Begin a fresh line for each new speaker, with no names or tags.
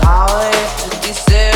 power to be.